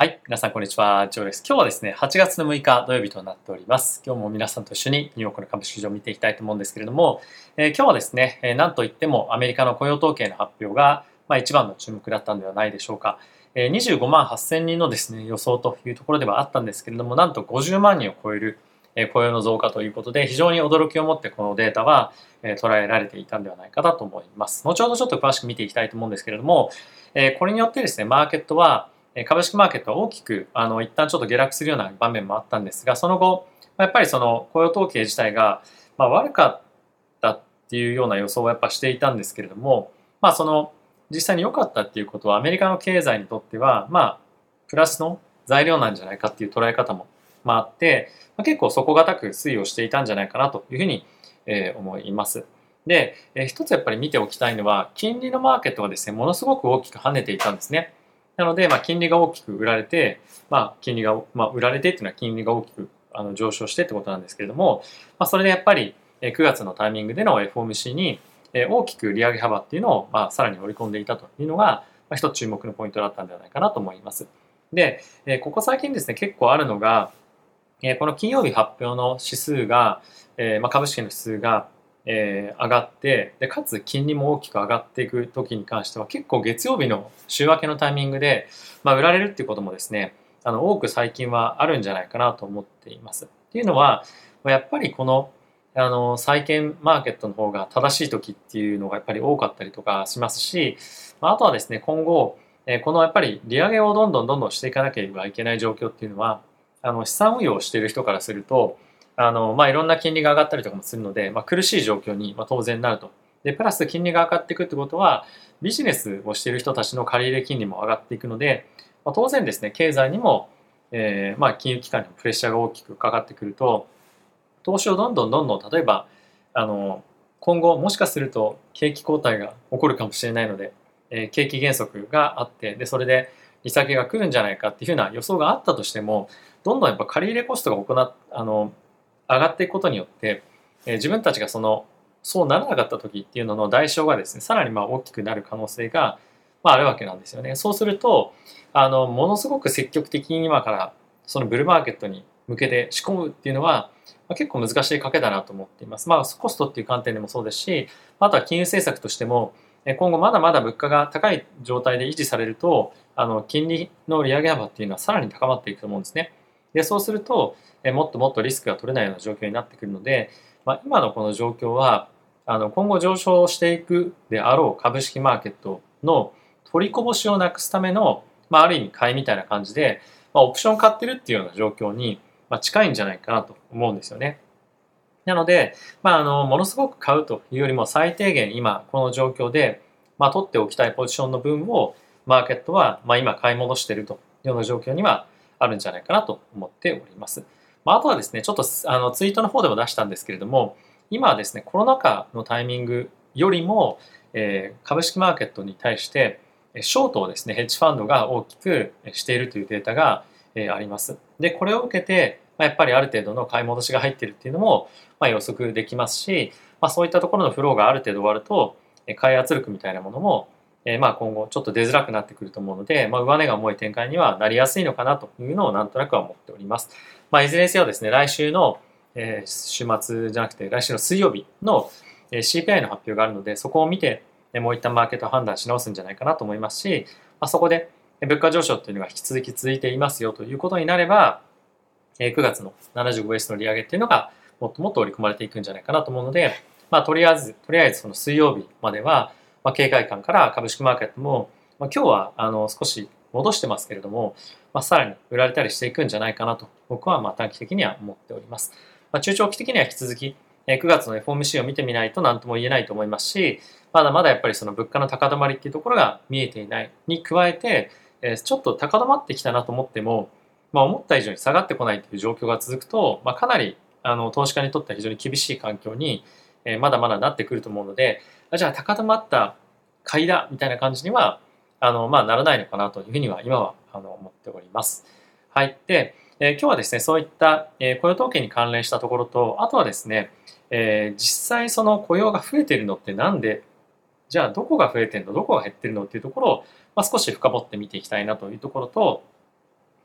はい。皆さん、こんにちは。ジョーです。今日はですね、8月の6日土曜日となっております。今日も皆さんと一緒にニューヨークの株式市場を見ていきたいと思うんですけれども、えー、今日はですね、えー、なんといってもアメリカの雇用統計の発表が、まあ、一番の注目だったのではないでしょうか。えー、25万8000人のですね、予想というところではあったんですけれども、なんと50万人を超える雇用の増加ということで、非常に驚きを持ってこのデータは捉えられていたんではないかなと思います。後ほどちょっと詳しく見ていきたいと思うんですけれどもえ、これによってですね、マーケットは株式マーケットは大きくあの一旦ちょっと下落するような場面もあったんですがその後やっぱりその雇用統計自体が、まあ、悪かったっていうような予想をやっぱしていたんですけれども、まあ、その実際に良かったっていうことはアメリカの経済にとってはまあプラスの材料なんじゃないかっていう捉え方も、まあ、って、まあ、結構底堅く推移をしていたんじゃないかなというふうに、えー、思います。で、えー、一つやっぱり見ておきたいのは金利のマーケットがですねものすごく大きく跳ねていたんですね。なので、まあ、金利が大きく売られて、まあ、金利が、まあ、売られてっていうのは金利が大きくあの上昇してってことなんですけれども、まあ、それでやっぱり9月のタイミングでの FOMC に大きく利上げ幅っていうのを、まあ、さらに織り込んでいたというのが、まあ、一つ注目のポイントだったんではないかなと思います。で、ここ最近ですね、結構あるのが、この金曜日発表の指数が、まあ、株式の指数がえー、上がってでかつ金利も大きく上がっていく時に関しては結構月曜日の週明けのタイミングで、まあ、売られるっていうこともですねあの多く最近はあるんじゃないかなと思っています。っていうのはやっぱりこのあの債券マーケットの方が正しい時っていうのがやっぱり多かったりとかしますしまあとはですね今後このやっぱり利上げをどんどんどんどんしていかなければいけない状況っていうのはあの資産運用をしている人からするとあの、まあ、いろんな金利が上がったりとかもするので、まあ、苦しい状況に、ま、当然なると。で、プラス金利が上がっていくってことは、ビジネスをしている人たちの借入金利も上がっていくので、まあ、当然ですね、経済にも、えー、ま、金融機関にもプレッシャーが大きくかかってくると、投資をどんどんどんどん、例えば、あの、今後もしかすると景気後退が起こるかもしれないので、えー、景気減速があって、で、それで利下げが来るんじゃないかっていうふうな予想があったとしても、どんどんやっぱ借入コストが行っあの上がっていくことによって、えー、自分たちがそのそうならなかった時っていうのの代償がですねさらにまあ大きくなる可能性が、まあ、あるわけなんですよね。そうするとあのものすごく積極的に今からそのブルーマーケットに向けて仕込むっていうのは、まあ、結構難しい賭けだなと思っています。まあコストっていう観点でもそうですしあとは金融政策としても今後まだまだ物価が高い状態で維持されるとあの金利の利上げ幅っていうのはさらに高まっていくと思うんですね。でそうするとえもっともっとリスクが取れないような状況になってくるので、まあ、今のこの状況はあの今後上昇していくであろう株式マーケットの取りこぼしをなくすための、まあ、ある意味買いみたいな感じで、まあ、オプション買ってるっていうような状況に、ま、近いんじゃないかなと思うんですよね。なので、まあ、あのものすごく買うというよりも最低限今この状況で、まあ、取っておきたいポジションの分をマーケットは、まあ、今買い戻してるというような状況にはあるんじゃないかなと思っております。まあ、あとはですね、ちょっとあのツイートの方でも出したんですけれども、今はですね、コロナ禍のタイミングよりも、えー、株式マーケットに対して、ショートをですね、ヘッジファンドが大きくしているというデータが、えー、あります。で、これを受けて、まあ、やっぱりある程度の買い戻しが入っているっていうのも、まあ、予測できますし、まあ、そういったところのフローがある程度終わると、買い圧力みたいなものも、えー、まあ今後ちょっと出づらくなってくると思うので、まあ、上値が重い展開にはなりやすいのかなというのをなんとなくは思っております。まあ、いずれにせよですね、来週の、えー、週末じゃなくて、来週の水曜日の、えー、CPI の発表があるので、そこを見て、えー、もう一旦マーケット判断し直すんじゃないかなと思いますし、まあ、そこで、物価上昇というのが引き続き続いていますよということになれば、えー、9月の 75S の利上げっていうのがもっともっと織り込まれていくんじゃないかなと思うので、まあ、とりあえず、とりあえずその水曜日までは、まあ、警戒感から株式マーケットも、まあ、今日はあの少し戻してますけれども、まあ、さらに売られたりしていくんじゃないかなと僕はまあ短期的には思っております。まあ、中長期的には引き続き9月の FOMC を見てみないと何とも言えないと思いますし、まだまだやっぱりその物価の高止まりっていうところが見えていないに加えて、ちょっと高止まってきたなと思っても、まあ、思った以上に下がってこないという状況が続くと、まあ、かなりあの投資家にとっては非常に厳しい環境に、えまだまだなってくると思うので、じゃあ高止まった買いだみたいな感じにはあの、まあ、ならないのかなというふうには今はあの思っております。はい。で、えー、今日はですね、そういった、えー、雇用統計に関連したところと、あとはですね、えー、実際その雇用が増えてるのってなんで、じゃあどこが増えてるの、どこが減ってるのっていうところを、まあ、少し深掘って見ていきたいなというところと、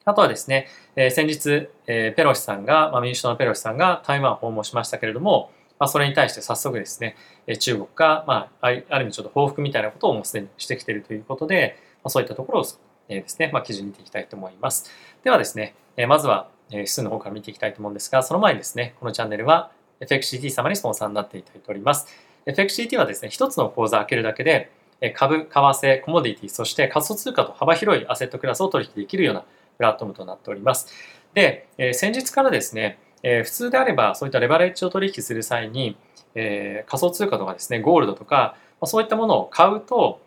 あとはですね、えー、先日、えー、ペロシさんが、まあ、民主党のペロシさんが台湾を訪問しましたけれども、まあ、それに対して早速ですね、中国が、まあ、ある意味ちょっと報復みたいなことをもうすでにしてきているということで、まあ、そういったところを、ですね、まあ、記事見ていきたいと思います。ではですね、まずは、指数の方から見ていきたいと思うんですが、その前にですね、このチャンネルは FXCT 様にスポンサーになっていただいております。FXCT はですね、一つの口座を開けるだけで、株、為替、コモディティ、そして仮想通貨と幅広いアセットクラスを取引できるようなプラットフォームとなっております。で、先日からですね、え普通であればそういったレバレッジを取引する際に、えー仮想通貨とかですね、ゴールドとか、まそういったものを買うと、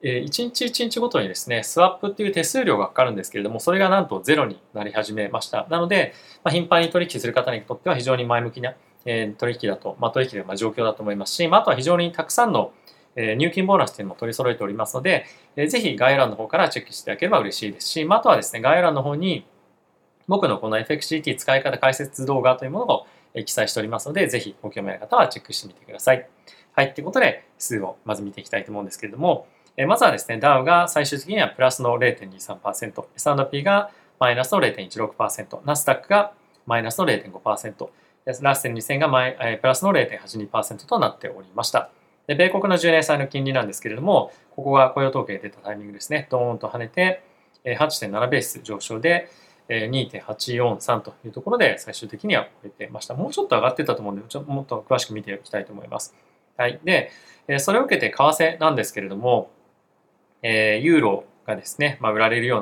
え1日1日ごとにですね、スワップっていう手数料がかかるんですけれども、それがなんとゼロになり始めました。なので、ま頻繁に取引する方にとっては非常に前向きな、え取引だと、まあ、取引の状況だと思いますし、まあ、あとは非常にたくさんの入金ボーナスというのも取り揃えておりますので、ぜひ概要欄の方からチェックしていただければ嬉しいですし、ま、あとはですね、概要欄の方に僕のこの FXGT 使い方解説動画というものを記載しておりますので、ぜひご興味ある方はチェックしてみてください。はい、ということで、数をまず見ていきたいと思うんですけれども、えまずはですね、ダウが最終的にはプラスの0.23%、S&P がマイナスの0.16%、ナスダックがマイナスの0.5%、ラッセン2000がマイプラスの0.82%となっておりました。で、米国の10年債の金利なんですけれども、ここが雇用統計出たタイミングですね、ドーンと跳ねて、8.7ベース上昇で、2.843というところで最終的には超えてました。もうちょっと上がってたと思うんで、ちょもっと詳しく見ていきたいと思います。はい。で、それを受けて為替なんですけれども、えユーロがですね、まあ、売られるよう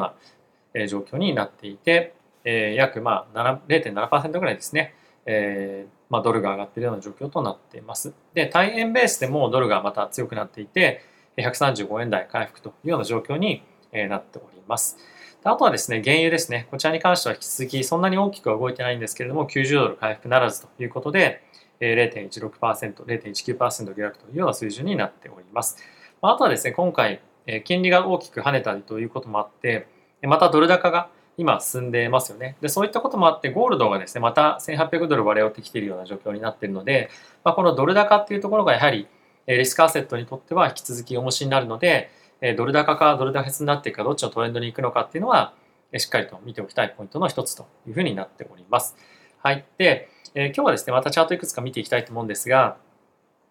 な状況になっていて、え約まあ0.7%ぐらいですね、え、まあ、ドルが上がっているような状況となっています。で、対円ベースでもドルがまた強くなっていて、135円台回復というような状況になっております。あとはですね、原油ですね。こちらに関しては引き続きそんなに大きくは動いてないんですけれども、90ドル回復ならずということで、0.16%、0.19%下落というような水準になっております。あとはですね、今回、金利が大きく跳ねたりということもあって、またドル高が今進んでますよね。で、そういったこともあって、ゴールドがですね、また1800ドル割れをってきているような状況になっているので、まあ、このドル高っていうところがやはり、リスクアセットにとっては引き続き重しになるので、ドル高かドル高になっていくか、どっちのトレンドに行くのかっていうのは、しっかりと見ておきたいポイントの一つというふうになっております。はい。で、え今日はですね、またチャートいくつか見ていきたいと思うんですが、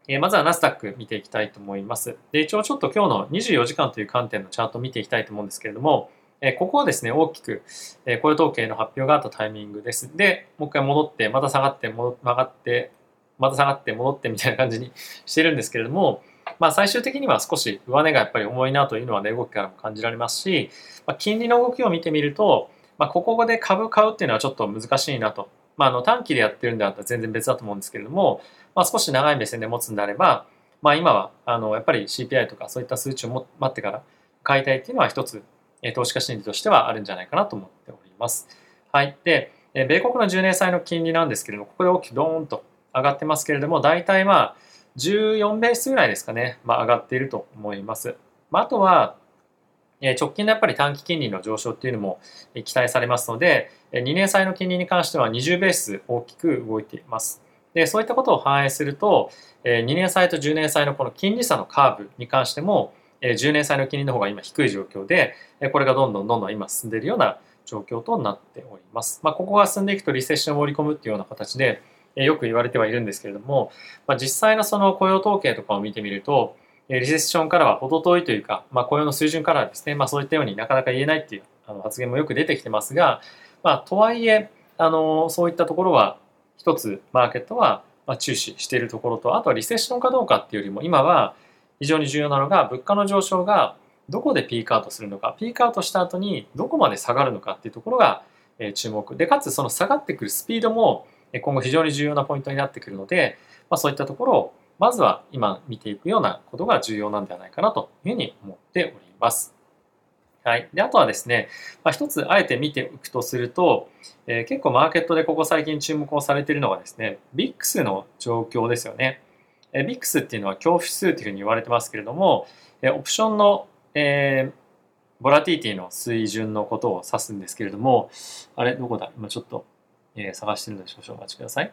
えまずはナスダック見ていきたいと思います。で、一応ちょっと今日の24時間という観点のチャートを見ていきたいと思うんですけれども、えここはですね、大きく、え雇用統計の発表があったタイミングです。で、もう一回戻って、また下がって、曲がって、また下がって戻ってみたいな感じにしてるんですけれども、まあ最終的には少し上値がやっぱり重いなというのは値、動きからも感じられますし、まあ、金利の動きを見てみると、まあ、ここで株買うっていうのはちょっと難しいなと。まあ、あの短期でやってるんであったら全然別だと思うんですけれども、まあ、少し長い目線で持つんであれば、まあ、今はあのやっぱり CPI とかそういった数値を待ってから買いたいっていうのは一つ投資家心理としてはあるんじゃないかなと思っております。はい。で、米国の10年債の金利なんですけれども、ここで大きくドーンと上がってますけれども、大体まあ、14ベースぐらいですかね、まあ、上がっていると思います。まあ、あとは、直近のやっぱり短期金利の上昇っていうのも期待されますので、2年債の金利に関しては20ベース大きく動いています。で、そういったことを反映すると、2年債と10年債のこの金利差のカーブに関しても、10年債の金利の方が今低い状況で、これがどんどんどんどん今進んでいるような状況となっております。まあ、ここが進んでいくとリセッションを盛り込むっていうような形で、よく言われてはいるんですけれども、まあ、実際のその雇用統計とかを見てみると、リセッションからは程遠いというか、まあ、雇用の水準からはですね、まあ、そういったようになかなか言えないっていうあの発言もよく出てきてますが、まあ、とはいえ、あのそういったところは一つマーケットは注視しているところと、あとはリセッションかどうかっていうよりも、今は非常に重要なのが物価の上昇がどこでピークアウトするのかピークアウトした後にどこまで下がるのかっていうところが注目。でかつその下がってくるスピードも今後非常に重要なポイントになってくるので、まあ、そういったところをまずは今見ていくようなことが重要なんではないかなというふうに思っております。はい。で、あとはですね、まあ、一つあえて見ていくとすると、えー、結構マーケットでここ最近注目をされているのがですね、VIX の状況ですよね。え。vix っていうのは恐怖指数というふうに言われてますけれども、え、オプションの、えー、ボラティティの水準のことを指すんですけれども、あれ、どこだ？今ちょっと、えー、探してるので少々お待ちください。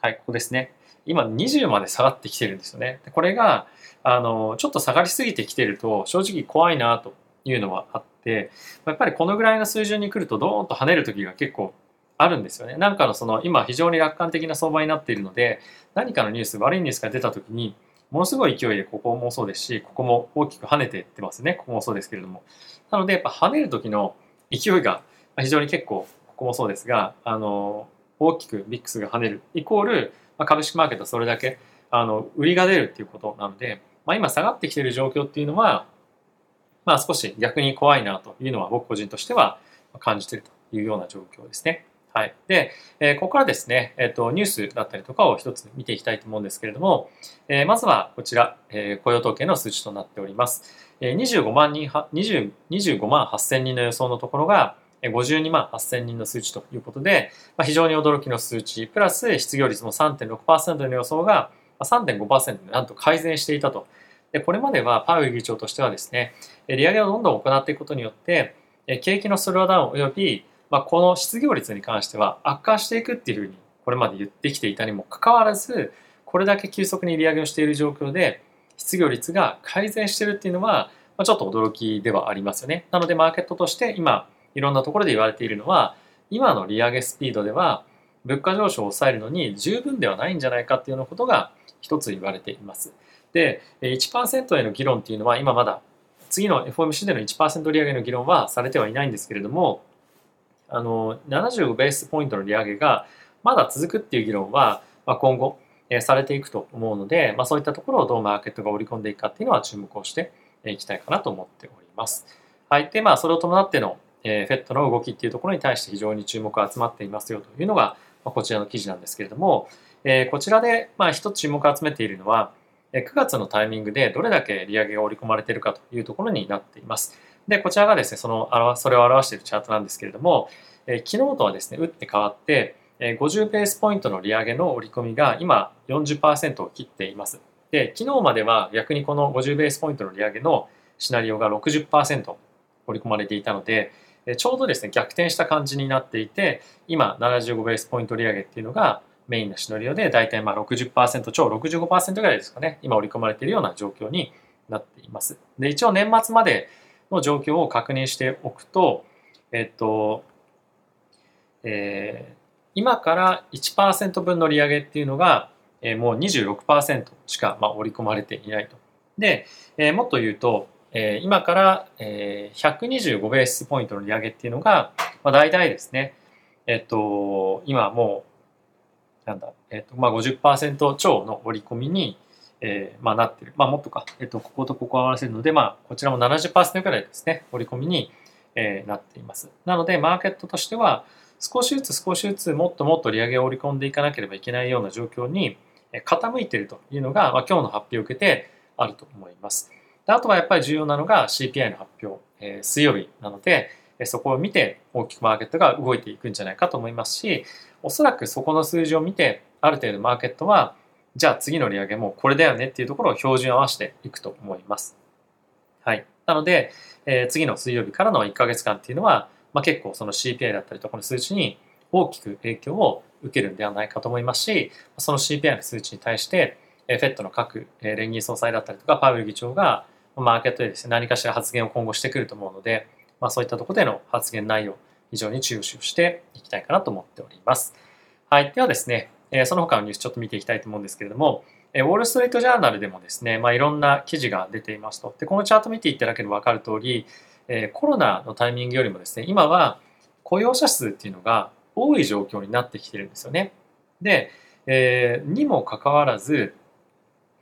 はい、ここですね。今20まで下がってきてるんですよね。でこれが、あの、ちょっと下がりすぎてきてると、正直怖いなというのはあってやっぱりこのぐらいの水準に来るとドーンと跳ねる時が結構あるんですよね。なんかのその今非常に楽観的な相場になっているので何かのニュース悪いニュースが出た時にものすごい勢いでここもそうですしここも大きく跳ねていってますねここもそうですけれどもなのでやっぱ跳ねる時の勢いが非常に結構ここもそうですがあの大きくビックスが跳ねるイコール、まあ、株式マーケットそれだけあの売りが出るっていうことなので、まあ、今下がってきている状況っていうのは、まあ、少し逆に怖いなというのは僕個人としては感じているというような状況ですね。はい。で、えー、ここからですね、え、ー、と、ニュースだったりとかを一つ見ていきたいと思うんですけれども、えー、まずはこちら、えー、雇用統計の数値となっております。えー、25万人は、20 25万8000人の予想のところが、52万8000人の数値ということで、まあ、非常に驚きの数値、プラス失業率も3.6%の予想が3.5%でなんと改善していたと。でこれまではパウエル議長としてはですね、利上げをどんどん行っていくことによって、景気のスローダウンおよび、まあ、この失業率に関しては悪化していくっていうふうにこれまで言ってきていたにもかかわらず、これだけ急速に利上げをしている状況で、失業率が改善しているっていうのは、まあ、ちょっと驚きではありますよね。なのでマーケットとして今、いろんなところで言われているのは、今の利上げスピードでは、物価上昇を抑えるのに十分ではないんじゃないかっていうようなことが一つ言われています。で、1%への議論っていうのは今まだ次の FOMC での1%利上げの議論はされてはいないんですけれども、あの75ベースポイントの利上げがまだ続くっていう議論は、まあ、今後、えされていくと思うので、まあ、そういったところをどうマーケットが織り込んでいくかっていうのは注目をしていきたいかなと思っております。はい。で、まあ、それを伴っての、えー、フェットの動きっていうところに対して非常に注目が集まっていますよというのが、ま、こちらの記事なんですけれども、え、こちらで、まあ、一つ注目を集めているのは、9月のタイミングでどれだけ利上げが織り込まれているかというところになっています。で、こちらがですね、その、それを表しているチャートなんですけれども、え、昨日とはですね、打って変わって、え、50ベースポイントの利上げの織り込みが今40%を切っています。で、昨日までは逆にこの50ベースポイントの利上げのシナリオが60%織り込まれていたので、ちょうどですね、逆転した感じになっていて、今75ベースポイント利上げっていうのがメインのシナリオで大体まあ60%超65%ぐらいですかね今織り込まれているような状況になっていますで一応年末までの状況を確認しておくとえっとえー、今から1%分の利上げっていうのが、えー、もう26%しか、まあ、織り込まれていないと。で、えー、もっと言うと、えー、今から、えー、125ベースポイントの利上げっていうのが、まあ、大体ですね、えっと、今もうなんだ、えっ、と、まあ50%超の織り込みに、えー、まあなってる。まあもっとか、えっ、と、こことここを合わせるので、まあこちらも70%くらいですね、織り込みに、えー、なっています。なので、マーケットとしては、少しずつ少しずつもっともっと利上げを織り込んでいかなければいけないような状況に傾いているというのが、まあ、今日の発表を受けてあると思います。であとはやっぱり重要なのが CPI の発表、えー、水曜日なので、そこを見て大きくマーケットが動いていくんじゃないかと思いますし、おそらくそこの数字を見て、ある程度マーケットは、じゃあ次の利上げもこれだよねっていうところを標準合わせていくと思います。はい。なので、えー、次の水曜日からの1ヶ月間っていうのは、まあ、結構その CPI だったりとかの数値に大きく影響を受けるんではないかと思いますし、その CPI の数値に対して、えー、FED の各、連銀総裁だったりとか、パウエル議長が、マーケットでですね、何かしら発言を今後してくると思うので、まあ、そういったところでの発言内容、非常に注視をしていきたいかなと思っております。はい。ではですね、その他のニュースちょっと見ていきたいと思うんですけれども、ウォール・ストリート・ジャーナルでもですね、まあ、いろんな記事が出ていますと。で、このチャート見ていただければ分かる通り、コロナのタイミングよりもですね、今は雇用者数っていうのが多い状況になってきてるんですよね。で、えー、にもかかわらず、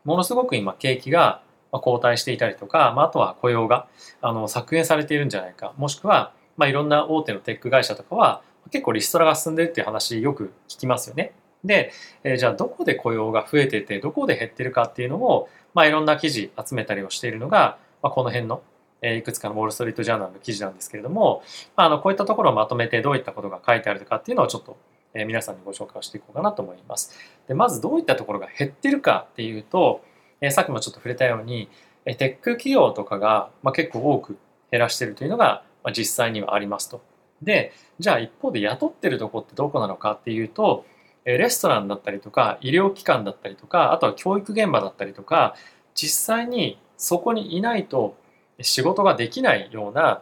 ものすごく今景気が後退していたりとか、まあ、あとは雇用があの削減されているんじゃないか、もしくはまあ、いろんな大手のテック会社とかは結構リストラが進んでるっていう話よく聞きますよね。で、えー、じゃあどこで雇用が増えててどこで減ってるかっていうのを、まあ、いろんな記事集めたりをしているのが、まあ、この辺の、えー、いくつかのウォール・ストリート・ジャーナルの記事なんですけれども、まあ、あのこういったところをまとめてどういったことが書いてあるかっていうのをちょっと、えー、皆さんにご紹介をしていこうかなと思います。でまずどういったところが減ってるかっていうと、え、さっきもちょっと触れたように、え、テック企業とかが、ま、結構多く減らしてるというのがまあ、実際にはありますと。で、じゃあ一方で雇ってるとこってどこなのかっていうと、レストランだったりとか、医療機関だったりとか、あとは教育現場だったりとか、実際にそこにいないと、仕事ができないような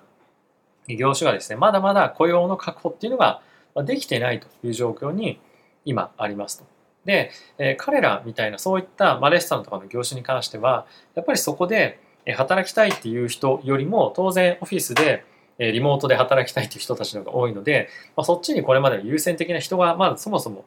業種がですねまだまだ雇用の確保っていうのができてないという状況に今ありますと。で、え、彼らみたいなそういった、まあ、レストランとかの業種に関してはやっぱりそこで働きたいっていう人よりも当然オフィスでリモートで働きたいっていう人たちの方が多いので、まあ、そっちにこれまで優先的な人がまずそもそも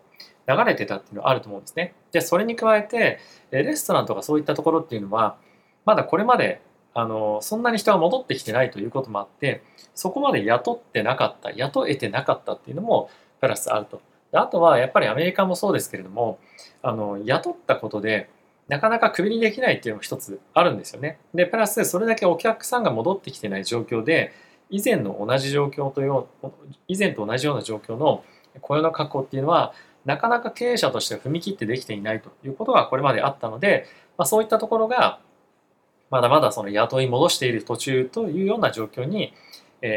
流れてたっていうのはあると思うんですね。でそれに加えてレストランとかそういったところっていうのはまだこれまであのそんなに人が戻ってきてないということもあってそこまで雇ってなかった雇えてなかったっていうのもプラスあると。あとはやっぱりアメリカもそうですけれどもあの雇ったことでなかなかクビにできないっていうのも一つあるんですよね。でプラスそれだけお客さんが戻ってきてない状況で以前の同じ状況という以前と同じような状況の雇用の確保っていうのはなかなか経営者として踏み切ってできていないということがこれまであったので、まあ、そういったところがまだまだその雇い戻している途中というような状況に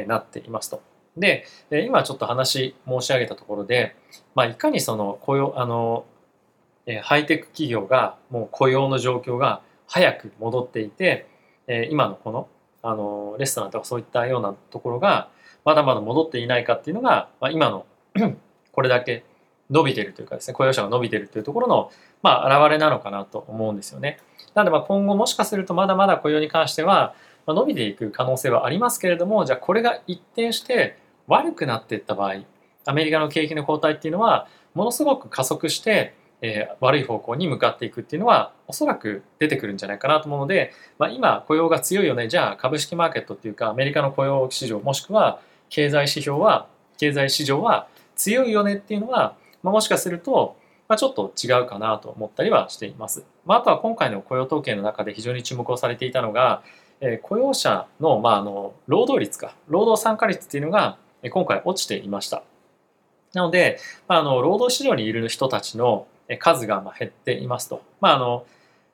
なっていますと。で今ちょっと話申し上げたところで、まあ、いかにその雇用あのハイテク企業がもう雇用の状況が早く戻っていて今のこのあのレストランとかそういったようなところがまだまだ戻っていないかっていうのが、まあ、今の これだけ伸びてるというかですね雇用者が伸びてるというところの、まあ、表れなのかなと思うんですよね。なのでまあ今後もしかするとまだまだ雇用に関しては伸びていく可能性はありますけれどもじゃあこれが一転して悪くなっていった場合アメリカの景気の後退っていうのはものすごく加速してえー、悪い方向に向かっていくっていうのはおそらく出てくるんじゃないかなと思うので、まあ、今雇用が強いよねじゃあ株式マーケットっていうかアメリカの雇用市場もしくは経済指標は経済市場は強いよねっていうのは、まあ、もしかすると、まあ、ちょっと違うかなと思ったりはしています。まあ、あとは今回の雇用統計の中で非常に注目をされていたのが、えー、雇用者の,、まあ、あの労働率か労働参加率っていうのが今回落ちていました。なので、まあ、の労働市場にいる人たちの数が減っていますと。まあ、あの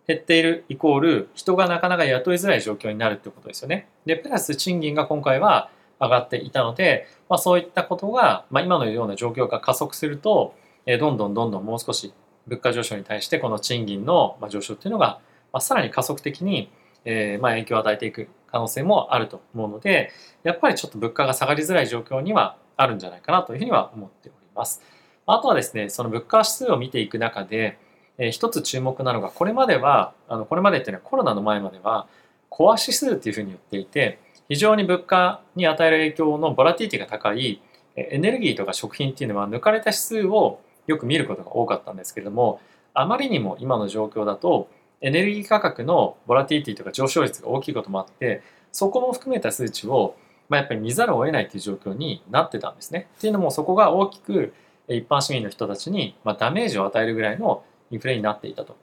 減っているイコール人がなかなか雇いづらい状況になるってことですよね。で、プラス賃金が今回は上がっていたので、まあ、そういったことが、まあ、今のような状況が加速すると、どんどんどんどんもう少し物価上昇に対してこの賃金の上昇っていうのが、まあ、さらに加速的に、えー、まあ影響を与えていく可能性もあると思うのでやっぱりちょっと物価が下がりづらい状況にはあるんじゃないかなというふうには思っております。あとはですね、その物価指数を見ていく中で、えー、一つ注目なのが、これまでは、あのこれまでっていうのはコロナの前までは、コア指数っていうふうに言っていて、非常に物価に与える影響のボラティティが高いエネルギーとか食品っていうのは抜かれた指数をよく見ることが多かったんですけれども、あまりにも今の状況だと、エネルギー価格のボラティリティとか上昇率が大きいこともあって、そこも含めた数値を、まあ、やっぱり見ざるを得ないという状況になってたんですね。っていうのもそこが大きく一般市民の人たちに、まあダメージを与えるぐらいのインフレになっていたと。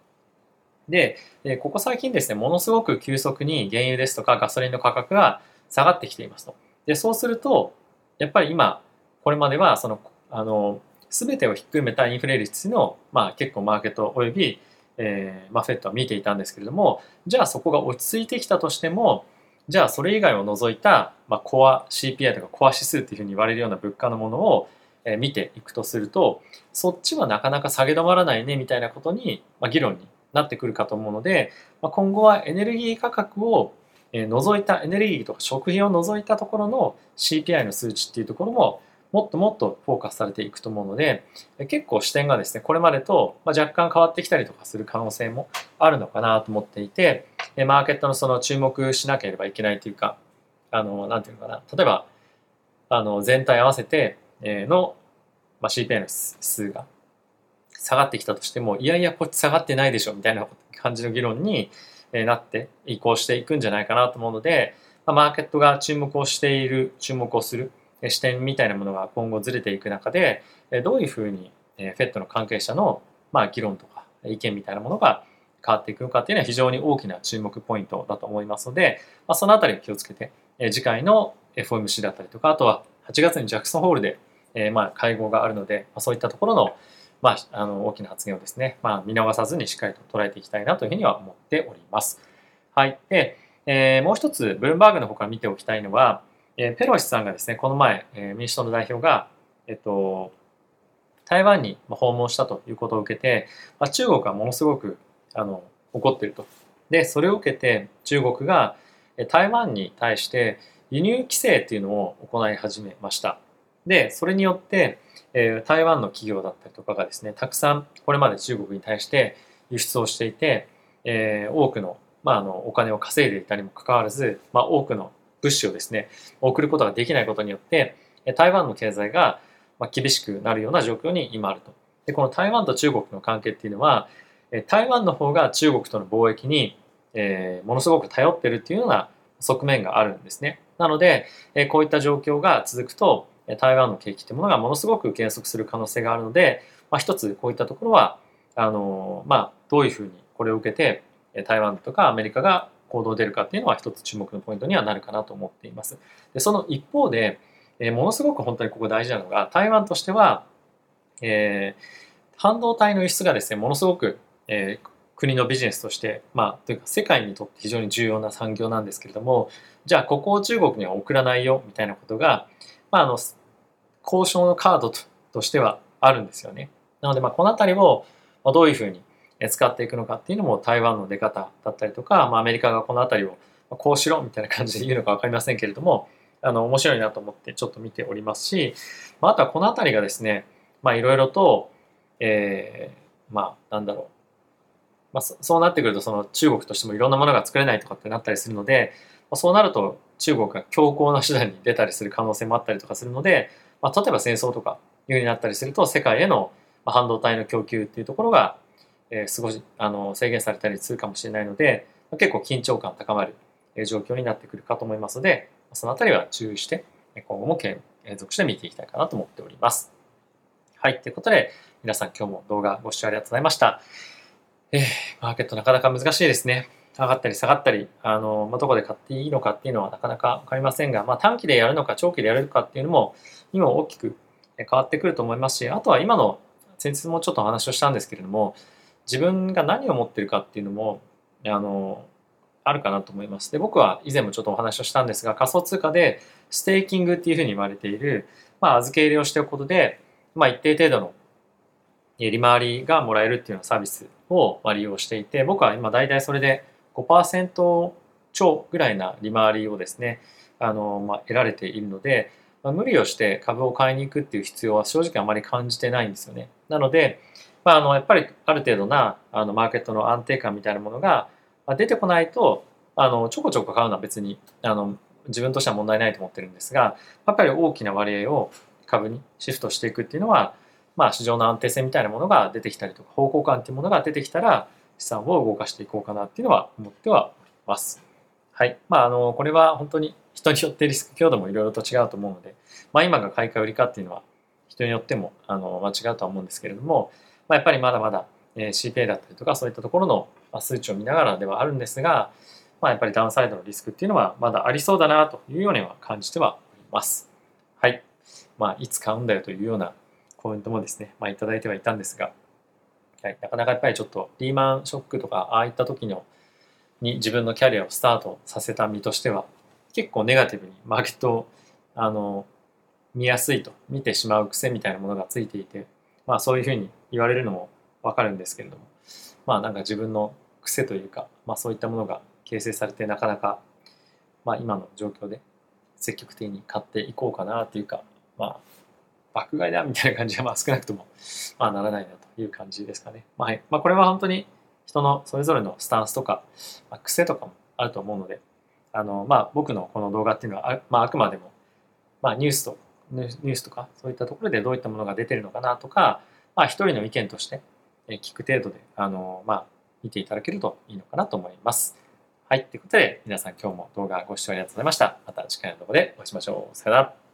で、ここ最近ですね、ものすごく急速に原油ですとかガソリンの価格が下がってきていますと。で、そうすると、やっぱり今、これまでは、その、あの、すべてをひっくるめたインフレ率の、まあ結構マーケットおよび、えー、まあ、フェットは見ていたんですけれども、じゃあそこが落ち着いてきたとしても、じゃあそれ以外を除いた、まあ、コア CPI とかコア指数っていうふうに言われるような物価のものを見ていくとするとそっちはなかなか下げ止まらないねみたいなことに、まあ、議論になってくるかと思うので、まあ、今後はエネルギー価格を除いたエネルギーとか食品を除いたところの CPI の数値っていうところももっともっとフォーカスされていくと思うので結構視点がですねこれまでと若干変わってきたりとかする可能性もあるのかなと思っていてマーケットのその注目しなければいけないというかあのなんていうのかな。例えばあの全体合わせての、ま、CPI の指数が下がってきたとしてもいやいやこっち下がってないでしょみたいな感じの議論になって移行していくんじゃないかなと思うので、マーケットが注目をしている注目をする視点みたいなものが今後ずれていく中でどういうふうに FED の関係者のまあ議論とか意見みたいなものが変わっていくのかっていうのは非常に大きな注目ポイントだと思いますので、まあ、そのあたり気をつけて次回の FOMC だったりとかあとは8月にジャクソンホールで、まあ会合があるので、まあ、そういったところの,、まあ、あの大きな発言をですね、まあ、見逃さずにしっかりと捉えていきたいなというふうには思っております。はい。で、えー、もう一つ、ブルームバーグの方から見ておきたいのは、え、ペロシさんがですね、この前、え、民主党の代表が、えっと、台湾に訪問したということを受けて、まあ、中国はものすごくあの怒っていると。で、それを受けて中国が、台湾に対して輸入規制っていうのを行い始めました。で、それによって、え台湾の企業だったりとかがですね、たくさんこれまで中国に対して輸出をしていて、え、多くの,、まあ、あのお金を稼いでいたにもかかわらず、まあ、多くの物資をですね、送ることができないことによって、台湾の経済が厳しくなるような状況に今あると。で、この台湾と中国の関係っていうのは、台湾の方が中国との貿易に、えー、ものすごく頼ってるっていうような側面があるんですね。なので、えこういった状況が続くと、台湾の景気というものがものすごく減速する可能性があるので、まあ、一つこういったところは、あのまあ、どういうふうにこれを受けて台湾とかアメリカが行動出るかっていうのは一つ注目のポイントにはなるかなと思っています。でその一方で、えものすごく本当にここ大事なのが台湾としては、えー、半導体の輸出がですねものすごく、えー、国のビジネスとして、まあ、というか世界にとって非常に重要な産業なんですけれどもじゃあここを中国には送らないよみたいなことが、まあ、あの交渉のカードとしてはあるんですよね。なのでまあこの辺りをどういうふうに使っていくのかっていうのも台湾の出方だったりとか、まあ、アメリカがこの辺りをこうしろみたいな感じで言うのか分かりませんけれどもあの面白いなと思ってちょっと見ておりますし、まあ、あとはこの辺りがですねいろいろと、えー、まあなんだろう、まあ、そうなってくるとその中国としてもいろんなものが作れないとかってなったりするのでそうなると中国が強硬な手段に出たりする可能性もあったりとかするので、まあ、例えば戦争とかいうふうになったりすると世界への半導体の供給っていうところがえ少しあの制限されたりするかもしれないので結構緊張感高まる状況になってくるかと思いますのでそのあたりは注意して今後も継続して見ていきたいかなと思っております。はい。ということで皆さん今日も動画ご視聴ありがとうございました。えー、マーケットなかなか難しいですね。上がったり下がったり、あの、まあ、どこで買っていいのかっていうのはなかなかわかりませんが、まあ、短期でやるのか長期でやるのかっていうのも今大きく変わってくると思いますし、あとは今の先日もちょっとお話をしたんですけれども、自分が何を持ってるかっていうのもあのあるかなと思います。で僕は以前もちょっとお話をしたんですが仮想通貨でステーキングっていうふうに言われている、まあ、預け入れをしておくことで、まあ、一定程度の利回りがもらえるっていうようなサービスを利用していて僕は今大体それで5%超ぐらいな利回りをですねあの、まあ、得られているので、まあ、無理をして株を買いに行くっていう必要は正直あまり感じてないんですよね。なのでまあ、あのやっぱりある程度なあのマーケットの安定感みたいなものが出てこないとあのちょこちょこ買うのは別にあの自分としては問題ないと思ってるんですがやっぱり大きな割合を株にシフトしていくっていうのは、まあ、市場の安定性みたいなものが出てきたりとか方向感っていうものが出てきたら資産を動かしていこうかなっていうのは思ってはおります。はい。まあ、あの、これは本当に人によってリスク強度もいろいろと違うと思うので、まあ、今が買いか売りかっていうのは人によってもあの間違うとは思うんですけれども、まあ、やっぱりまだまだえ CPA だったりとかそういったところの数値を見ながらではあるんですが、まあ、やっぱりダウンサイドのリスクっていうのはまだありそうだなというようには感じてはおります。はい。まあ、いつ買うんだよというようなコメントもですね、まあ、いただいてはいたんですが、はい、なかなかやっぱりちょっとリーマンショックとかああいった時のに自分のキャリアをスタートさせた身としては結構ネガティブにマーケットをあの見やすいと見てしまう癖みたいなものがついていてまあそういうふうに言われるのもわかるんですけれどもまあなんか自分の癖というか、まあ、そういったものが形成されてなかなか、まあ、今の状況で積極的に買っていこうかなというかまあ爆買いだみたいな感じはまあ少なくともまあならないなという感じですかね。まあ、はいまあ、これは本当に人のそれぞれのスタンスとか、まあ、癖とかもあると思うのであの、まあ、僕のこの動画っていうのはあ,、まあ、あくまでも、まあ、ニュースとニュースとかそういったところでどういったものが出てるのかなとか、まあ、一人の意見として聞く程度であの、まあ、見ていただけるといいのかなと思います。はい。ということで、皆さん今日も動画ご視聴ありがとうございました。また次回の動画でお会いしましょう。さよなら。